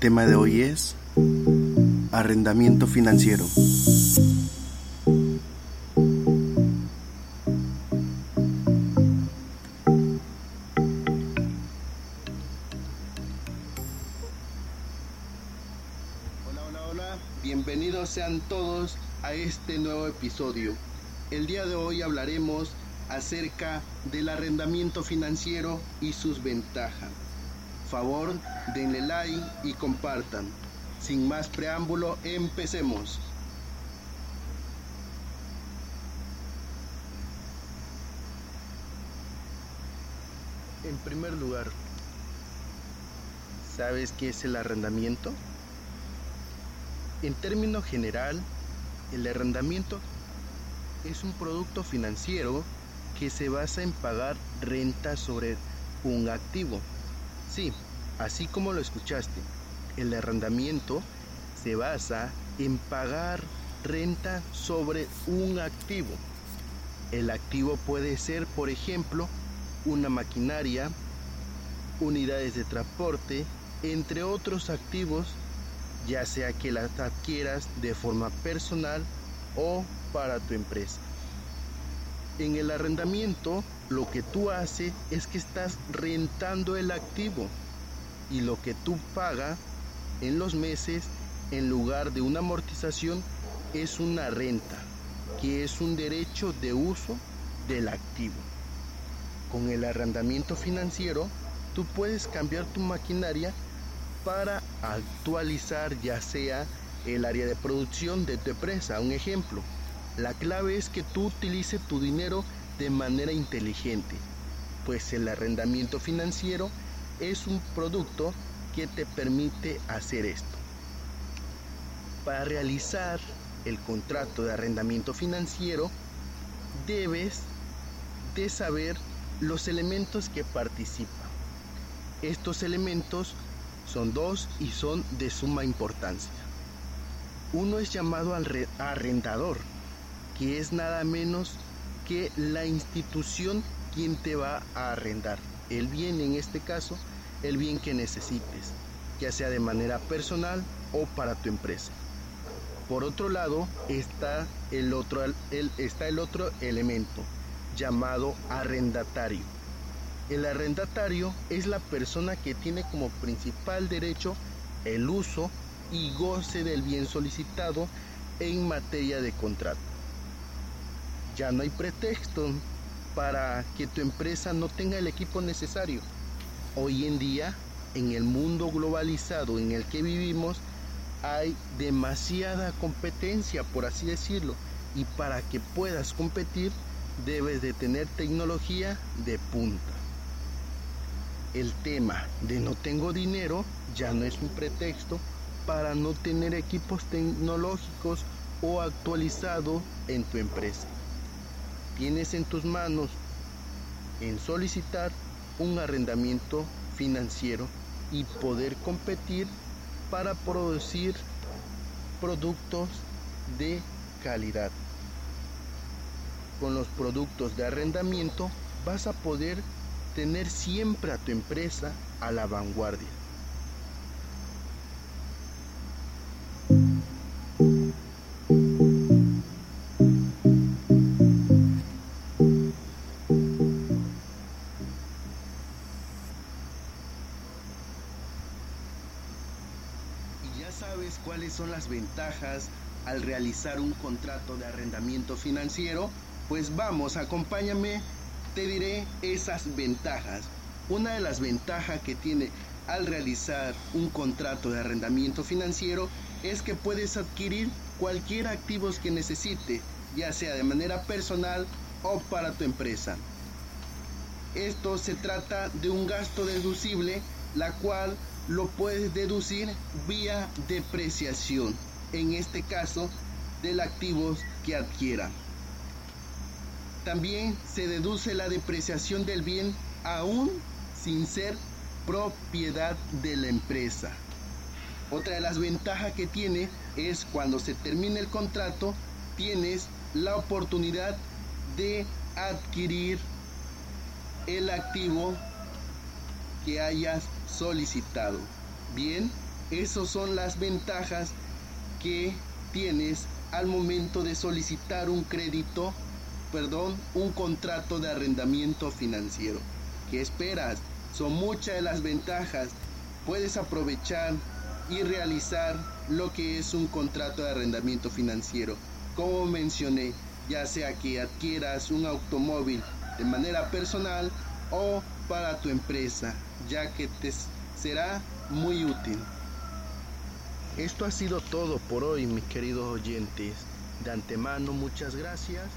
tema de hoy es arrendamiento financiero. Hola, hola, hola, bienvenidos sean todos a este nuevo episodio. El día de hoy hablaremos acerca del arrendamiento financiero y sus ventajas. Favor, denle like y compartan. Sin más preámbulo, empecemos. En primer lugar, ¿sabes qué es el arrendamiento? En término general, el arrendamiento es un producto financiero que se basa en pagar renta sobre un activo. Sí, así como lo escuchaste, el arrendamiento se basa en pagar renta sobre un activo. El activo puede ser, por ejemplo, una maquinaria, unidades de transporte, entre otros activos, ya sea que las adquieras de forma personal o para tu empresa. En el arrendamiento, lo que tú haces es que estás rentando el activo y lo que tú pagas en los meses, en lugar de una amortización, es una renta, que es un derecho de uso del activo. Con el arrendamiento financiero, tú puedes cambiar tu maquinaria para actualizar ya sea el área de producción de tu empresa. Un ejemplo, la clave es que tú utilices tu dinero de manera inteligente, pues el arrendamiento financiero es un producto que te permite hacer esto. Para realizar el contrato de arrendamiento financiero, debes de saber los elementos que participan. Estos elementos son dos y son de suma importancia. Uno es llamado arrendador, que es nada menos que la institución quien te va a arrendar. El bien en este caso, el bien que necesites, ya sea de manera personal o para tu empresa. Por otro lado está el otro, el, está el otro elemento llamado arrendatario. El arrendatario es la persona que tiene como principal derecho el uso y goce del bien solicitado en materia de contrato. Ya no hay pretexto para que tu empresa no tenga el equipo necesario. Hoy en día, en el mundo globalizado en el que vivimos, hay demasiada competencia, por así decirlo, y para que puedas competir debes de tener tecnología de punta. El tema de no tengo dinero ya no es un pretexto para no tener equipos tecnológicos o actualizados en tu empresa tienes en tus manos en solicitar un arrendamiento financiero y poder competir para producir productos de calidad. Con los productos de arrendamiento vas a poder tener siempre a tu empresa a la vanguardia. Son las ventajas al realizar un contrato de arrendamiento financiero, pues vamos, acompáñame, te diré esas ventajas. Una de las ventajas que tiene al realizar un contrato de arrendamiento financiero es que puedes adquirir cualquier activo que necesite, ya sea de manera personal o para tu empresa. Esto se trata de un gasto deducible, la cual lo puedes deducir vía depreciación, en este caso del activo que adquiera. También se deduce la depreciación del bien aún sin ser propiedad de la empresa. Otra de las ventajas que tiene es cuando se termine el contrato, tienes la oportunidad de adquirir el activo que hayas solicitado. Bien, Esas son las ventajas que tienes al momento de solicitar un crédito, perdón, un contrato de arrendamiento financiero. ¿Qué esperas? Son muchas de las ventajas. Puedes aprovechar y realizar lo que es un contrato de arrendamiento financiero. Como mencioné, ya sea que adquieras un automóvil de manera personal o para tu empresa, ya que te será muy útil. Esto ha sido todo por hoy, mis queridos oyentes. De antemano, muchas gracias